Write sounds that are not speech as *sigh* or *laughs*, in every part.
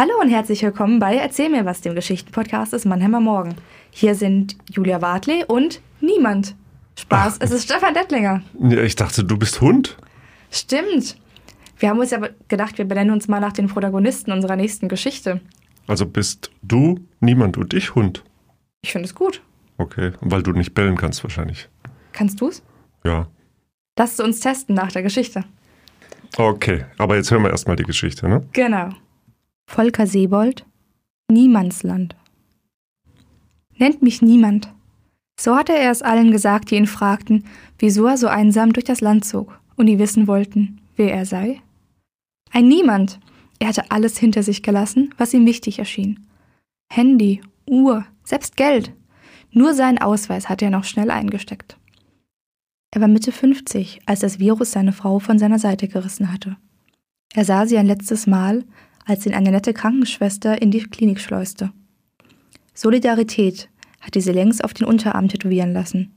Hallo und herzlich willkommen bei Erzähl mir was, dem Geschichtenpodcast des Mannheimer Morgen. Hier sind Julia Wartley und niemand. Spaß, Ach. es ist Stefan Dettlinger. Ja, ich dachte, du bist Hund. Stimmt. Wir haben uns ja gedacht, wir benennen uns mal nach den Protagonisten unserer nächsten Geschichte. Also bist du, niemand und ich Hund? Ich finde es gut. Okay, weil du nicht bellen kannst wahrscheinlich. Kannst du's? Ja. Lass du uns testen nach der Geschichte. Okay, aber jetzt hören wir erstmal die Geschichte, ne? Genau. Volker Sebold, Niemandsland. Nennt mich niemand. So hatte er es allen gesagt, die ihn fragten, wieso er so einsam durch das Land zog und die wissen wollten, wer er sei. Ein Niemand. Er hatte alles hinter sich gelassen, was ihm wichtig erschien. Handy, Uhr, selbst Geld. Nur seinen Ausweis hatte er noch schnell eingesteckt. Er war Mitte 50, als das Virus seine Frau von seiner Seite gerissen hatte. Er sah sie ein letztes Mal, als ihn eine nette Krankenschwester in die Klinik schleuste. Solidarität hatte sie längst auf den Unterarm tätowieren lassen.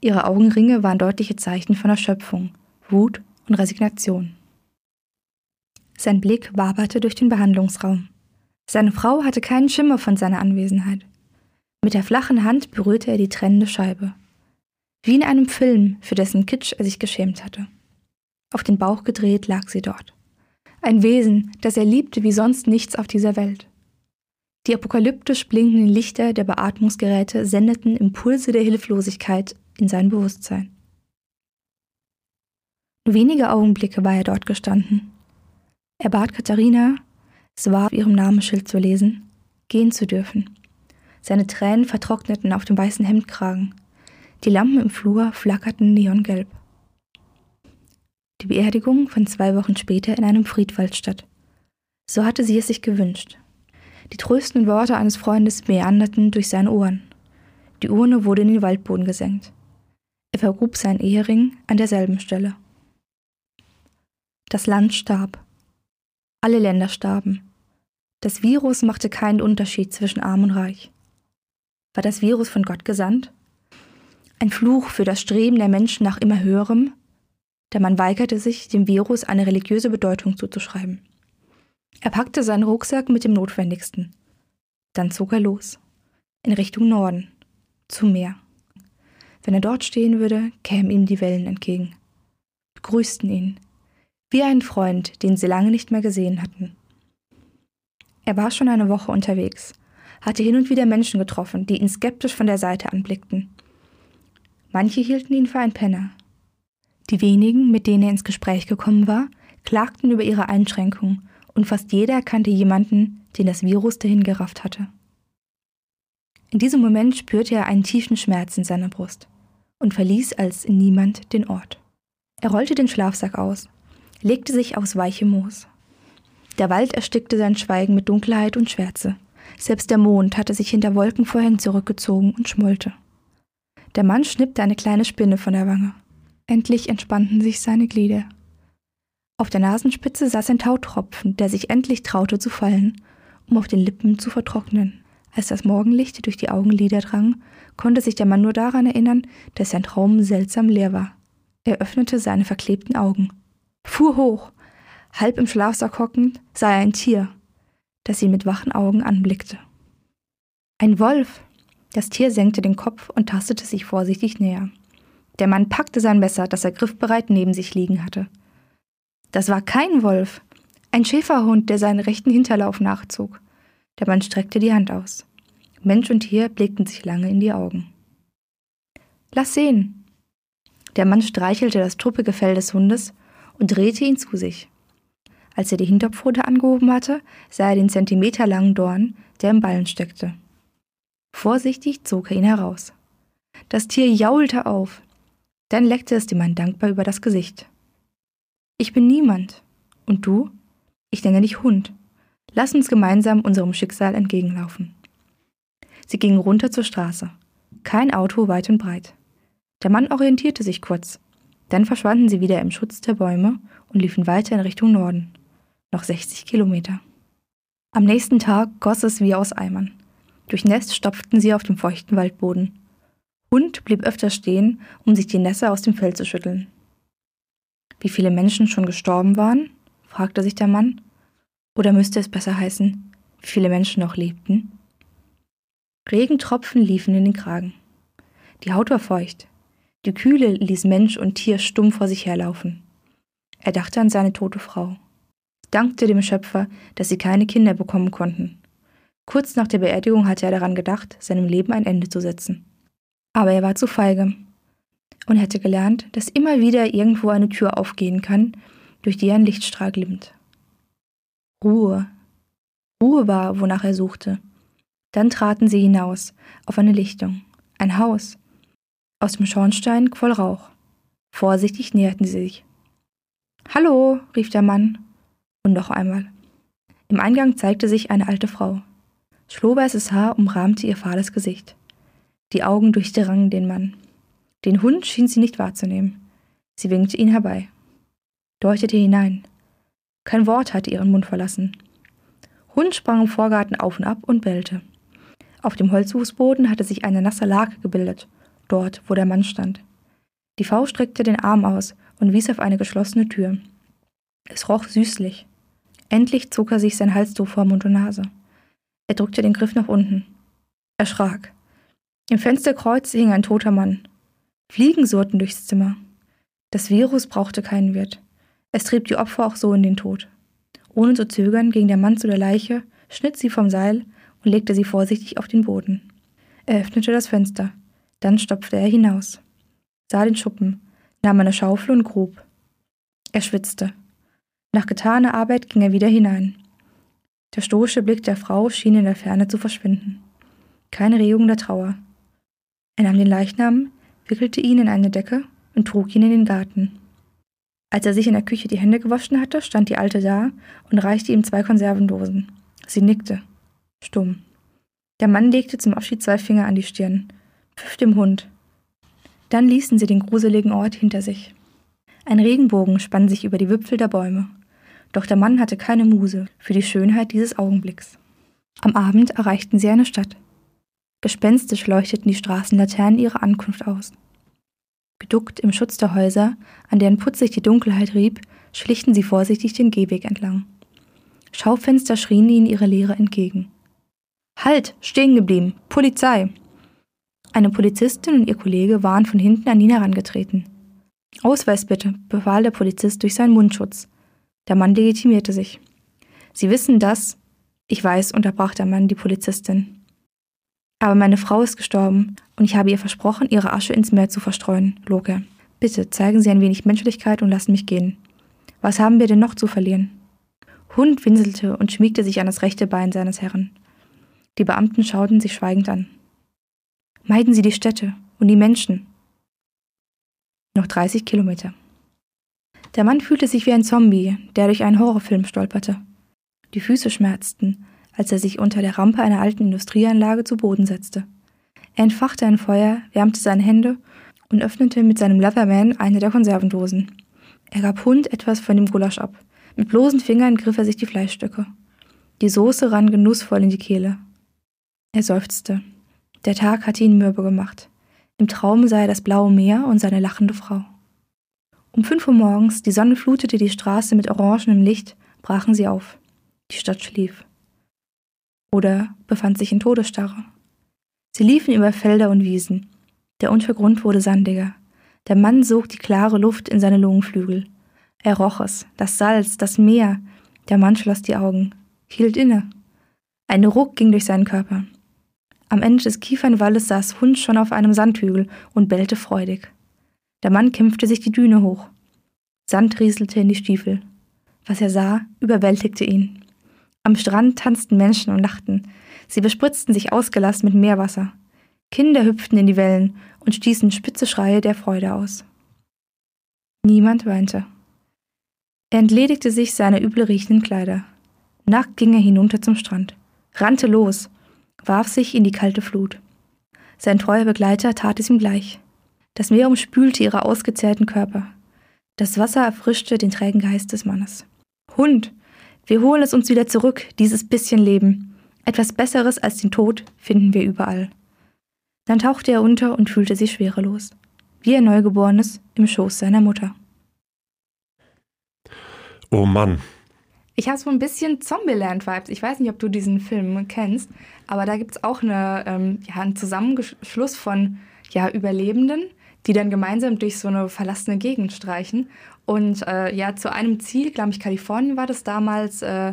Ihre Augenringe waren deutliche Zeichen von Erschöpfung, Wut und Resignation. Sein Blick waberte durch den Behandlungsraum. Seine Frau hatte keinen Schimmer von seiner Anwesenheit. Mit der flachen Hand berührte er die trennende Scheibe. Wie in einem Film, für dessen Kitsch er sich geschämt hatte. Auf den Bauch gedreht lag sie dort. Ein Wesen, das er liebte wie sonst nichts auf dieser Welt. Die apokalyptisch blinkenden Lichter der Beatmungsgeräte sendeten Impulse der Hilflosigkeit in sein Bewusstsein. Nur wenige Augenblicke war er dort gestanden. Er bat Katharina, es war auf ihrem Namensschild zu lesen, gehen zu dürfen. Seine Tränen vertrockneten auf dem weißen Hemdkragen. Die Lampen im Flur flackerten neongelb. Die Beerdigung fand zwei Wochen später in einem Friedwald statt. So hatte sie es sich gewünscht. Die tröstenden Worte eines Freundes meanderten durch seine Ohren. Die Urne wurde in den Waldboden gesenkt. Er vergrub seinen Ehering an derselben Stelle. Das Land starb. Alle Länder starben. Das Virus machte keinen Unterschied zwischen arm und reich. War das Virus von Gott gesandt? Ein Fluch für das Streben der Menschen nach immer höherem? Der Mann weigerte sich, dem Virus eine religiöse Bedeutung zuzuschreiben. Er packte seinen Rucksack mit dem Notwendigsten. Dann zog er los. In Richtung Norden. Zum Meer. Wenn er dort stehen würde, kämen ihm die Wellen entgegen. Begrüßten ihn. Wie ein Freund, den sie lange nicht mehr gesehen hatten. Er war schon eine Woche unterwegs, hatte hin und wieder Menschen getroffen, die ihn skeptisch von der Seite anblickten. Manche hielten ihn für ein Penner, die wenigen, mit denen er ins Gespräch gekommen war, klagten über ihre Einschränkungen und fast jeder kannte jemanden, den das Virus dahin gerafft hatte. In diesem Moment spürte er einen tiefen Schmerz in seiner Brust und verließ als niemand den Ort. Er rollte den Schlafsack aus, legte sich aufs weiche Moos. Der Wald erstickte sein Schweigen mit Dunkelheit und Schwärze. Selbst der Mond hatte sich hinter Wolkenvorhängen zurückgezogen und schmollte. Der Mann schnippte eine kleine Spinne von der Wange. Endlich entspannten sich seine Glieder. Auf der Nasenspitze saß ein Tautropfen, der sich endlich traute zu fallen, um auf den Lippen zu vertrocknen. Als das Morgenlicht durch die Augenlider drang, konnte sich der Mann nur daran erinnern, dass sein Traum seltsam leer war. Er öffnete seine verklebten Augen, fuhr hoch, halb im Schlafsack hockend, sah er ein Tier, das ihn mit wachen Augen anblickte. Ein Wolf! Das Tier senkte den Kopf und tastete sich vorsichtig näher. Der Mann packte sein Messer, das er griffbereit neben sich liegen hatte. Das war kein Wolf, ein Schäferhund, der seinen rechten Hinterlauf nachzog. Der Mann streckte die Hand aus. Mensch und Tier blickten sich lange in die Augen. Lass sehen. Der Mann streichelte das truppige Fell des Hundes und drehte ihn zu sich. Als er die Hinterpfote angehoben hatte, sah er den zentimeterlangen Dorn, der im Ballen steckte. Vorsichtig zog er ihn heraus. Das Tier jaulte auf, dann leckte es dem Mann dankbar über das Gesicht. Ich bin niemand. Und du? Ich nenne dich Hund. Lass uns gemeinsam unserem Schicksal entgegenlaufen. Sie gingen runter zur Straße. Kein Auto weit und breit. Der Mann orientierte sich kurz. Dann verschwanden sie wieder im Schutz der Bäume und liefen weiter in Richtung Norden. Noch 60 Kilometer. Am nächsten Tag goss es wie aus Eimern. Durchnässt stopften sie auf dem feuchten Waldboden. Hund blieb öfter stehen, um sich die Nässe aus dem Fell zu schütteln. Wie viele Menschen schon gestorben waren? fragte sich der Mann. Oder müsste es besser heißen, wie viele Menschen noch lebten? Regentropfen liefen in den Kragen. Die Haut war feucht. Die Kühle ließ Mensch und Tier stumm vor sich herlaufen. Er dachte an seine tote Frau, dankte dem Schöpfer, dass sie keine Kinder bekommen konnten. Kurz nach der Beerdigung hatte er daran gedacht, seinem Leben ein Ende zu setzen. Aber er war zu feige und hätte gelernt, dass immer wieder irgendwo eine Tür aufgehen kann, durch die ein Lichtstrahl glimmt. Ruhe. Ruhe war, wonach er suchte. Dann traten sie hinaus, auf eine Lichtung, ein Haus. Aus dem Schornstein quoll Rauch. Vorsichtig näherten sie sich. Hallo, rief der Mann. Und noch einmal. Im Eingang zeigte sich eine alte Frau. Schlohweißes Haar umrahmte ihr fahles Gesicht. Die Augen durchdrangen den Mann. Den Hund schien sie nicht wahrzunehmen. Sie winkte ihn herbei, deutete hinein. Kein Wort hatte ihren Mund verlassen. Hund sprang im Vorgarten auf und ab und bellte. Auf dem Holzfußboden hatte sich eine nasse Lage gebildet, dort, wo der Mann stand. Die Frau streckte den Arm aus und wies auf eine geschlossene Tür. Es roch süßlich. Endlich zog er sich sein Halstuch vor Mund und Nase. Er drückte den Griff nach unten. Er schrak. Im Fensterkreuz hing ein toter Mann. Fliegen surrten durchs Zimmer. Das Virus brauchte keinen Wirt. Es trieb die Opfer auch so in den Tod. Ohne zu zögern ging der Mann zu der Leiche, schnitt sie vom Seil und legte sie vorsichtig auf den Boden. Er öffnete das Fenster. Dann stopfte er hinaus. Sah den Schuppen, nahm eine Schaufel und grub. Er schwitzte. Nach getaner Arbeit ging er wieder hinein. Der stoische Blick der Frau schien in der Ferne zu verschwinden. Keine Regung der Trauer. Er nahm den Leichnam, wickelte ihn in eine Decke und trug ihn in den Garten. Als er sich in der Küche die Hände gewaschen hatte, stand die Alte da und reichte ihm zwei Konservendosen. Sie nickte, stumm. Der Mann legte zum Abschied zwei Finger an die Stirn, pfiff dem Hund. Dann ließen sie den gruseligen Ort hinter sich. Ein Regenbogen spann sich über die Wipfel der Bäume. Doch der Mann hatte keine Muse für die Schönheit dieses Augenblicks. Am Abend erreichten sie eine Stadt. Gespenstisch leuchteten die Straßenlaternen ihre Ankunft aus. Geduckt im Schutz der Häuser, an deren Putz sich die Dunkelheit rieb, schlichten sie vorsichtig den Gehweg entlang. Schaufenster schrien ihnen ihre Lehre entgegen. Halt, stehen geblieben, Polizei! Eine Polizistin und ihr Kollege waren von hinten an ihn herangetreten. Ausweis bitte, befahl der Polizist durch seinen Mundschutz. Der Mann legitimierte sich. Sie wissen das? Ich weiß, unterbrach der Mann die Polizistin. Aber meine Frau ist gestorben und ich habe ihr versprochen, ihre Asche ins Meer zu verstreuen, log er. Bitte zeigen Sie ein wenig Menschlichkeit und lassen mich gehen. Was haben wir denn noch zu verlieren? Hund winselte und schmiegte sich an das rechte Bein seines Herrn. Die Beamten schauten sich schweigend an. Meiden Sie die Städte und die Menschen. Noch 30 Kilometer. Der Mann fühlte sich wie ein Zombie, der durch einen Horrorfilm stolperte. Die Füße schmerzten, als er sich unter der Rampe einer alten Industrieanlage zu Boden setzte. Er entfachte ein Feuer, wärmte seine Hände und öffnete mit seinem Leatherman eine der Konservendosen. Er gab Hund etwas von dem Gulasch ab. Mit bloßen Fingern griff er sich die Fleischstücke. Die Soße rann genussvoll in die Kehle. Er seufzte. Der Tag hatte ihn mürbe gemacht. Im Traum sah er das blaue Meer und seine lachende Frau. Um fünf Uhr morgens, die Sonne flutete die Straße mit orangenem Licht, brachen sie auf. Die Stadt schlief oder befand sich in Todesstarre. Sie liefen über Felder und Wiesen. Der Untergrund wurde sandiger. Der Mann sog die klare Luft in seine Lungenflügel. Er roch es, das Salz, das Meer. Der Mann schloss die Augen, hielt inne. Ein Ruck ging durch seinen Körper. Am Ende des Kiefernwalles saß Hund schon auf einem Sandhügel und bellte freudig. Der Mann kämpfte sich die Düne hoch. Sand rieselte in die Stiefel. Was er sah, überwältigte ihn. Am Strand tanzten Menschen und lachten. Sie bespritzten sich ausgelassen mit Meerwasser. Kinder hüpften in die Wellen und stießen spitze Schreie der Freude aus. Niemand weinte. Er entledigte sich seiner übel riechenden Kleider. Nackt ging er hinunter zum Strand, rannte los, warf sich in die kalte Flut. Sein treuer Begleiter tat es ihm gleich. Das Meer umspülte ihre ausgezehrten Körper. Das Wasser erfrischte den trägen Geist des Mannes. Hund, wir holen es uns wieder zurück, dieses bisschen Leben. Etwas Besseres als den Tod finden wir überall. Dann tauchte er unter und fühlte sich schwerelos, wie ein Neugeborenes im Schoß seiner Mutter. Oh Mann. Ich habe so ein bisschen Zombieland-Vibes. Ich weiß nicht, ob du diesen Film kennst, aber da gibt es auch eine, ähm, ja, einen Zusammenschluss von ja, Überlebenden, die dann gemeinsam durch so eine verlassene Gegend streichen. Und äh, ja, zu einem Ziel, glaube ich, Kalifornien war das damals, äh,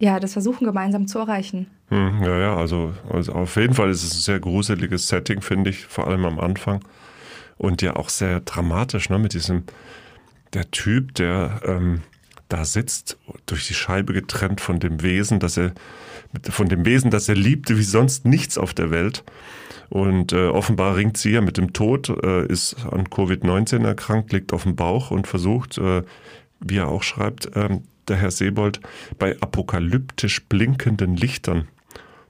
ja, das versuchen gemeinsam zu erreichen. Hm, ja, ja, also, also auf jeden Fall ist es ein sehr gruseliges Setting, finde ich, vor allem am Anfang. Und ja auch sehr dramatisch, ne, mit diesem, der Typ, der ähm, da sitzt, durch die Scheibe getrennt von dem Wesen, dass er, von dem Wesen, das er liebte, wie sonst nichts auf der Welt. Und äh, offenbar ringt sie ja mit dem Tod, äh, ist an Covid-19 erkrankt, liegt auf dem Bauch und versucht, äh, wie er auch schreibt, äh, der Herr Sebold, bei apokalyptisch blinkenden Lichtern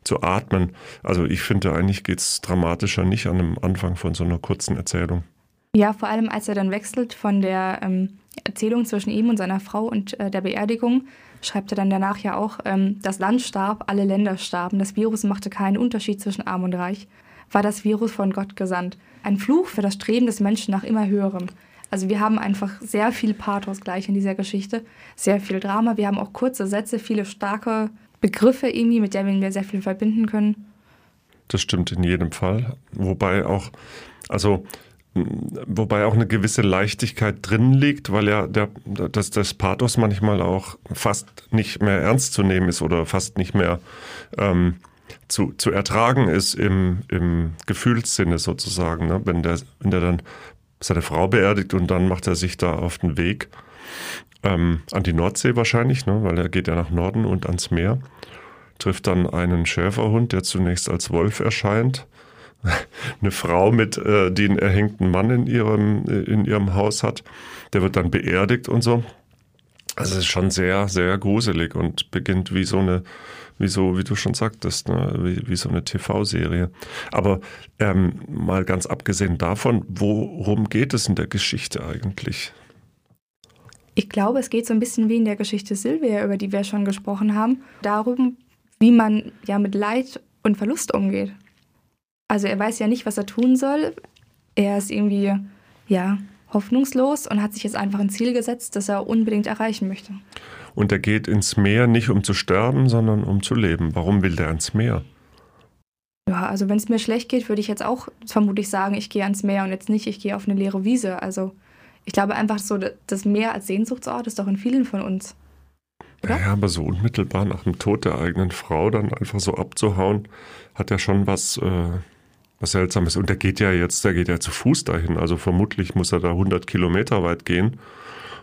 zu atmen. Also ich finde, eigentlich geht es dramatischer nicht an dem Anfang von so einer kurzen Erzählung. Ja, vor allem als er dann wechselt von der ähm, Erzählung zwischen ihm und seiner Frau und äh, der Beerdigung, schreibt er dann danach ja auch, ähm, das Land starb, alle Länder starben, das Virus machte keinen Unterschied zwischen arm und reich, war das Virus von Gott gesandt. Ein Fluch für das Streben des Menschen nach immer höherem. Also wir haben einfach sehr viel Pathos gleich in dieser Geschichte, sehr viel Drama. Wir haben auch kurze Sätze, viele starke Begriffe irgendwie, mit denen wir sehr viel verbinden können. Das stimmt in jedem Fall. Wobei auch, also wobei auch eine gewisse Leichtigkeit drin liegt, weil ja der, das, das Pathos manchmal auch fast nicht mehr ernst zu nehmen ist oder fast nicht mehr ähm, zu, zu ertragen ist im, im Gefühlssinne sozusagen. Ne? Wenn, der, wenn der dann seine Frau beerdigt und dann macht er sich da auf den Weg ähm, an die Nordsee wahrscheinlich, ne? weil er geht ja nach Norden und ans Meer, trifft dann einen Schäferhund, der zunächst als Wolf erscheint *laughs* eine Frau mit, äh, einen erhängten Mann in ihrem, in ihrem Haus hat. Der wird dann beerdigt und so. Also es ist schon sehr, sehr gruselig und beginnt wie so eine, wie so, wie du schon sagtest, ne? wie, wie so eine TV-Serie. Aber ähm, mal ganz abgesehen davon, worum geht es in der Geschichte eigentlich? Ich glaube, es geht so ein bisschen wie in der Geschichte Silvia, über die wir schon gesprochen haben, darum, wie man ja mit Leid und Verlust umgeht. Also er weiß ja nicht, was er tun soll. Er ist irgendwie, ja, hoffnungslos und hat sich jetzt einfach ein Ziel gesetzt, das er unbedingt erreichen möchte. Und er geht ins Meer nicht um zu sterben, sondern um zu leben. Warum will der ins Meer? Ja, also wenn es mir schlecht geht, würde ich jetzt auch vermutlich sagen, ich gehe ans Meer und jetzt nicht, ich gehe auf eine leere Wiese. Also ich glaube einfach so, das Meer als Sehnsuchtsort ist doch in vielen von uns. Oder? Ja, aber so unmittelbar nach dem Tod der eigenen Frau dann einfach so abzuhauen, hat ja schon was äh, was Seltsames. Und der geht ja jetzt, der geht ja zu Fuß dahin. Also vermutlich muss er da 100 Kilometer weit gehen.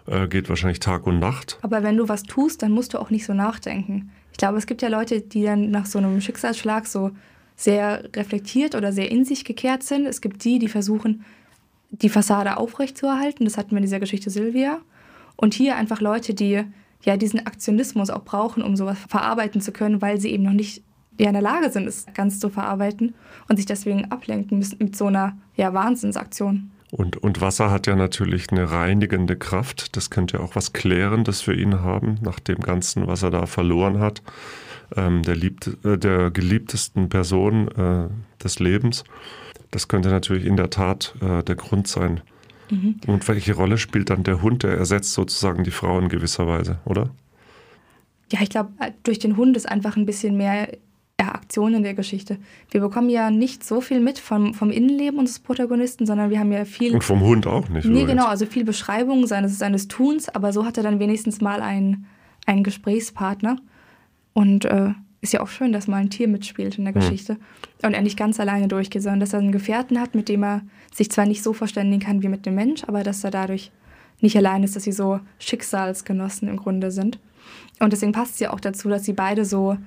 Äh, geht wahrscheinlich Tag und Nacht. Aber wenn du was tust, dann musst du auch nicht so nachdenken. Ich glaube, es gibt ja Leute, die dann nach so einem Schicksalsschlag so sehr reflektiert oder sehr in sich gekehrt sind. Es gibt die, die versuchen, die Fassade aufrechtzuerhalten. Das hatten wir in dieser Geschichte Silvia. Und hier einfach Leute, die ja diesen Aktionismus auch brauchen, um sowas verarbeiten zu können, weil sie eben noch nicht ja in der Lage sind, es ganz zu verarbeiten und sich deswegen ablenken müssen mit so einer ja, Wahnsinnsaktion. Und, und Wasser hat ja natürlich eine reinigende Kraft. Das könnte auch was Klärendes für ihn haben, nach dem Ganzen, was er da verloren hat. Ähm, der, liebt, äh, der geliebtesten Person äh, des Lebens. Das könnte natürlich in der Tat äh, der Grund sein. Mhm. Und welche Rolle spielt dann der Hund? Der ersetzt sozusagen die Frau in gewisser Weise, oder? Ja, ich glaube, durch den Hund ist einfach ein bisschen mehr ja, Aktion in der Geschichte. Wir bekommen ja nicht so viel mit vom, vom Innenleben unseres Protagonisten, sondern wir haben ja viel. Und vom Hund auch nicht. Nee, genau, also viel Beschreibung seines, seines Tuns, aber so hat er dann wenigstens mal einen, einen Gesprächspartner. Und äh, ist ja auch schön, dass mal ein Tier mitspielt in der hm. Geschichte. Und er nicht ganz alleine durchgeht, sondern dass er einen Gefährten hat, mit dem er sich zwar nicht so verständigen kann wie mit dem Mensch, aber dass er dadurch nicht allein ist, dass sie so Schicksalsgenossen im Grunde sind. Und deswegen passt es ja auch dazu, dass sie beide so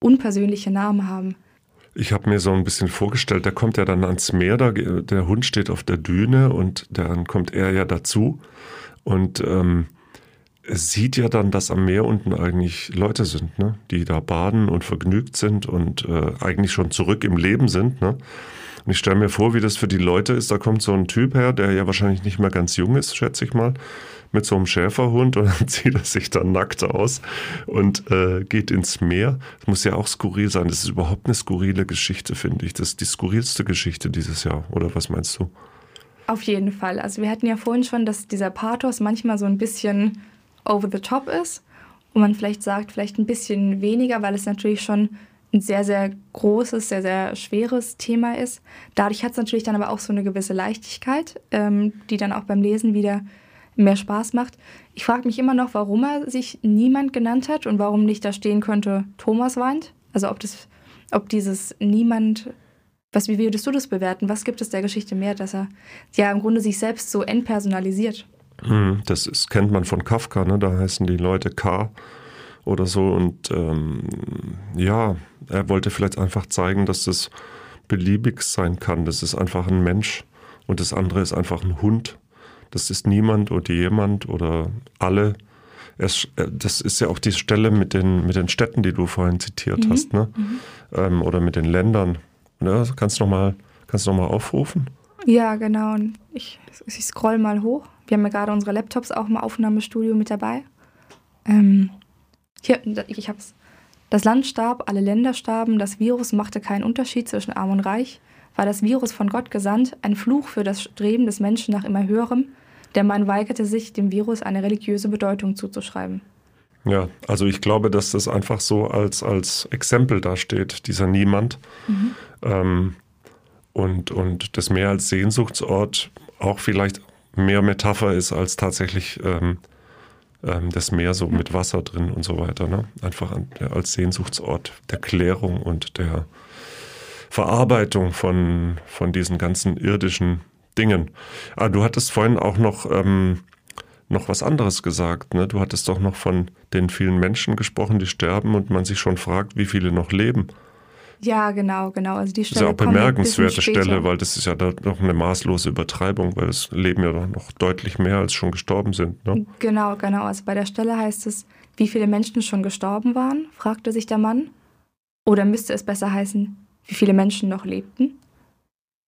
unpersönliche Namen haben. Ich habe mir so ein bisschen vorgestellt, der kommt ja dann ans Meer, da, der Hund steht auf der Düne und dann kommt er ja dazu und ähm, sieht ja dann, dass am Meer unten eigentlich Leute sind, ne? die da baden und vergnügt sind und äh, eigentlich schon zurück im Leben sind. Ne? Und ich stelle mir vor, wie das für die Leute ist. Da kommt so ein Typ her, der ja wahrscheinlich nicht mehr ganz jung ist, schätze ich mal, mit so einem Schäferhund *laughs* und dann zieht er sich dann nackt aus und äh, geht ins Meer. Das muss ja auch skurril sein. Das ist überhaupt eine skurrile Geschichte, finde ich. Das ist die skurrilste Geschichte dieses Jahr. Oder was meinst du? Auf jeden Fall. Also wir hatten ja vorhin schon, dass dieser Pathos manchmal so ein bisschen over the top ist. wo man vielleicht sagt, vielleicht ein bisschen weniger, weil es natürlich schon ein sehr, sehr großes, sehr, sehr schweres Thema ist. Dadurch hat es natürlich dann aber auch so eine gewisse Leichtigkeit, ähm, die dann auch beim Lesen wieder mehr Spaß macht. Ich frage mich immer noch, warum er sich niemand genannt hat und warum nicht da stehen könnte, Thomas weint. Also ob das, ob dieses niemand, was, wie würdest du das bewerten? Was gibt es der Geschichte mehr, dass er ja im Grunde sich selbst so entpersonalisiert? Hm, das ist, kennt man von Kafka, ne? da heißen die Leute K oder so. Und ähm, ja, er wollte vielleicht einfach zeigen, dass das beliebig sein kann. Das ist einfach ein Mensch und das andere ist einfach ein Hund. Das ist niemand oder jemand oder alle. Es, äh, das ist ja auch die Stelle mit den, mit den Städten, die du vorhin zitiert mhm. hast, ne? Mhm. Ähm, oder mit den Ländern. Ne? Kannst du nochmal noch mal aufrufen? Ja, genau. Ich, ich scroll mal hoch. Wir haben ja gerade unsere Laptops auch im Aufnahmestudio mit dabei. Ähm, hier, ich hab's. Das Land starb, alle Länder starben, das Virus machte keinen Unterschied zwischen Arm und Reich. War das Virus von Gott gesandt, ein Fluch für das Streben des Menschen nach immer höherem? Der Mann weigerte sich, dem Virus eine religiöse Bedeutung zuzuschreiben. Ja, also ich glaube, dass das einfach so als, als Exempel dasteht, dieser Niemand. Mhm. Ähm, und, und das mehr als Sehnsuchtsort auch vielleicht mehr Metapher ist als tatsächlich ähm, ähm, das Meer so mit Wasser drin und so weiter. Ne? Einfach an, ja, als Sehnsuchtsort der Klärung und der Verarbeitung von, von diesen ganzen irdischen Dingen. Ah, du hattest vorhin auch noch, ähm, noch was anderes gesagt. Ne? Du hattest doch noch von den vielen Menschen gesprochen, die sterben und man sich schon fragt, wie viele noch leben. Ja, genau, genau. Also die Stelle das ist ja auch bemerkenswerte Stelle, weil das ist ja da noch eine maßlose Übertreibung, weil es leben ja doch noch deutlich mehr, als schon gestorben sind. Ne? Genau, genau. Also bei der Stelle heißt es, wie viele Menschen schon gestorben waren, fragte sich der Mann. Oder müsste es besser heißen, wie viele Menschen noch lebten?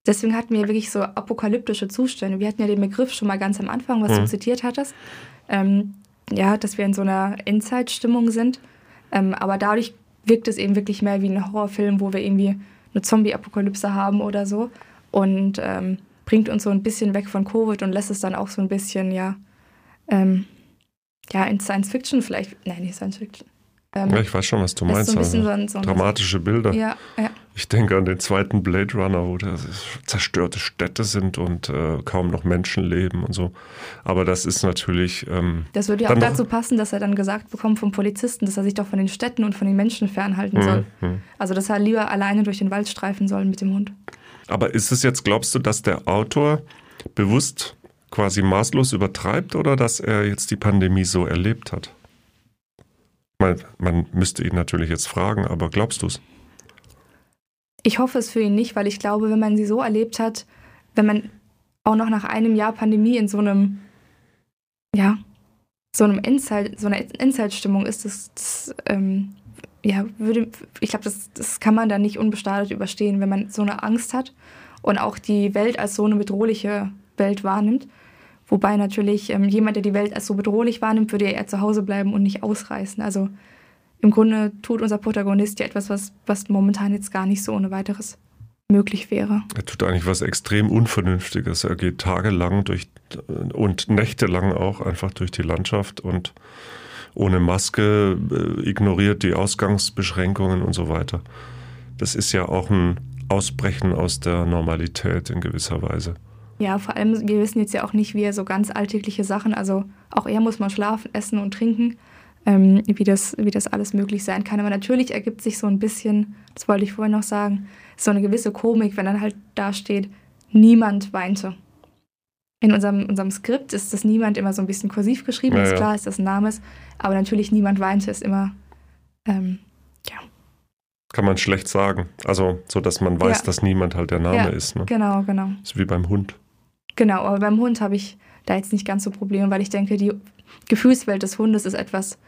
Deswegen hatten wir wirklich so apokalyptische Zustände. Wir hatten ja den Begriff schon mal ganz am Anfang, was hm. du zitiert hattest. Ähm, ja, dass wir in so einer Endzeitstimmung sind. Ähm, aber dadurch wirkt es eben wirklich mehr wie ein Horrorfilm, wo wir irgendwie eine Zombie-Apokalypse haben oder so. Und ähm, bringt uns so ein bisschen weg von Covid und lässt es dann auch so ein bisschen, ja, ähm, ja, in Science Fiction vielleicht. Nein, nicht Science Fiction. Ähm, ja, ich weiß schon, was du meinst. So also, so so dramatische Bilder. Ja, ja. Ich denke an den zweiten Blade Runner, wo da zerstörte Städte sind und äh, kaum noch Menschen leben und so. Aber das ist natürlich. Ähm, das würde ja auch dazu passen, dass er dann gesagt bekommt vom Polizisten, dass er sich doch von den Städten und von den Menschen fernhalten mhm, soll. Mhm. Also, dass er lieber alleine durch den Wald streifen soll mit dem Hund. Aber ist es jetzt, glaubst du, dass der Autor bewusst quasi maßlos übertreibt oder dass er jetzt die Pandemie so erlebt hat? Man, man müsste ihn natürlich jetzt fragen, aber glaubst du es? Ich hoffe es für ihn nicht, weil ich glaube, wenn man sie so erlebt hat, wenn man auch noch nach einem Jahr Pandemie in so einem, ja, so einem Endzeit, so einer Endzeitstimmung ist, das, das ähm, ja, würde, ich glaube, das, das kann man dann nicht unbestartet überstehen, wenn man so eine Angst hat und auch die Welt als so eine bedrohliche Welt wahrnimmt. Wobei natürlich ähm, jemand, der die Welt als so bedrohlich wahrnimmt, würde ja eher zu Hause bleiben und nicht ausreißen. Also im Grunde tut unser Protagonist ja etwas, was, was momentan jetzt gar nicht so ohne weiteres möglich wäre. Er tut eigentlich was extrem Unvernünftiges. Er geht tagelang durch und nächtelang auch einfach durch die Landschaft und ohne Maske, äh, ignoriert die Ausgangsbeschränkungen und so weiter. Das ist ja auch ein Ausbrechen aus der Normalität in gewisser Weise. Ja, vor allem, wir wissen jetzt ja auch nicht, wie er so ganz alltägliche Sachen, also auch er muss mal schlafen, essen und trinken ähm, wie, das, wie das alles möglich sein kann. Aber natürlich ergibt sich so ein bisschen, das wollte ich vorhin noch sagen, so eine gewisse Komik, wenn dann halt da steht, niemand weinte. In unserem, unserem Skript ist das niemand immer so ein bisschen kursiv geschrieben, ja, ist klar, ist das ein Name ist, aber natürlich niemand weinte ist immer, ähm, ja. Kann man schlecht sagen. Also, so dass man weiß, ja. dass niemand halt der Name ja, ist. Ne? Genau, genau. ist wie beim Hund. Genau, aber beim Hund habe ich da jetzt nicht ganz so Probleme, weil ich denke, die Gefühlswelt des Hundes ist etwas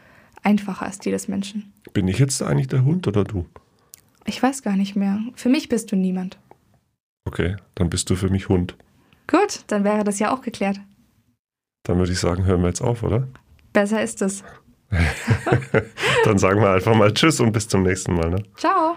einfacher als die des Menschen. Bin ich jetzt eigentlich der Hund oder du? Ich weiß gar nicht mehr. Für mich bist du niemand. Okay, dann bist du für mich Hund. Gut, dann wäre das ja auch geklärt. Dann würde ich sagen, hören wir jetzt auf, oder? Besser ist es. *laughs* dann sagen wir einfach mal Tschüss und bis zum nächsten Mal. Ne? Ciao.